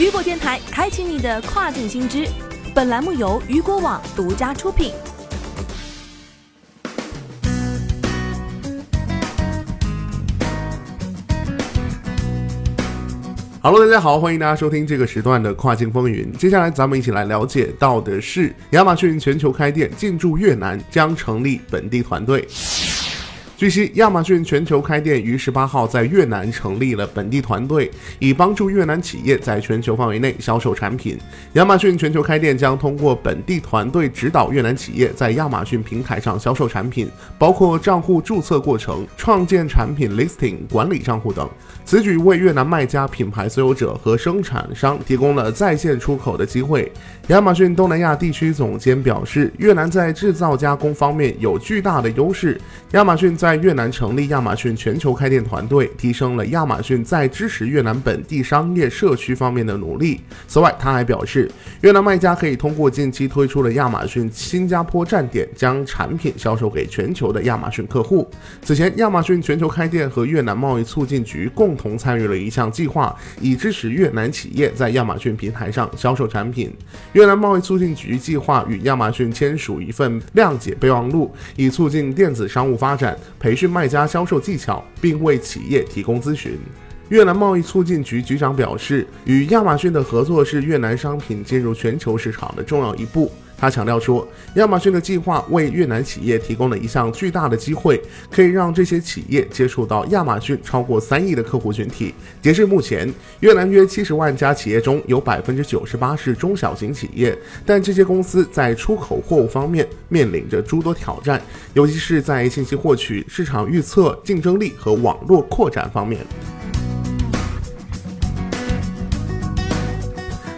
雨果电台开启你的跨境新知。本栏目由雨果网独家出品。Hello，大家好，欢迎大家收听这个时段的跨境风云。接下来咱们一起来了解到的是，亚马逊全球开店进驻越南，将成立本地团队。据悉，亚马逊全球开店于十八号在越南成立了本地团队，以帮助越南企业在全球范围内销售产品。亚马逊全球开店将通过本地团队指导越南企业在亚马逊平台上销售产品，包括账户注册过程、创建产品 listing、管理账户等。此举为越南卖家、品牌所有者和生产商提供了在线出口的机会。亚马逊东南亚地区总监表示，越南在制造加工方面有巨大的优势。亚马逊在在越南成立亚马逊全球开店团队，提升了亚马逊在支持越南本地商业社区方面的努力。此外，他还表示，越南卖家可以通过近期推出的亚马逊新加坡站点，将产品销售给全球的亚马逊客户。此前，亚马逊全球开店和越南贸易促进局共同参与了一项计划，以支持越南企业在亚马逊平台上销售产品。越南贸易促进局计划与亚马逊签署一份谅解备忘录，以促进电子商务发展。培训卖家销售技巧，并为企业提供咨询。越南贸易促进局局长表示，与亚马逊的合作是越南商品进入全球市场的重要一步。他强调说，亚马逊的计划为越南企业提供了一项巨大的机会，可以让这些企业接触到亚马逊超过三亿的客户群体。截至目前，越南约七十万家企业中有百分之九十八是中小型企业，但这些公司在出口货物方面面临着诸多挑战，尤其是在信息获取、市场预测、竞争力和网络扩展方面。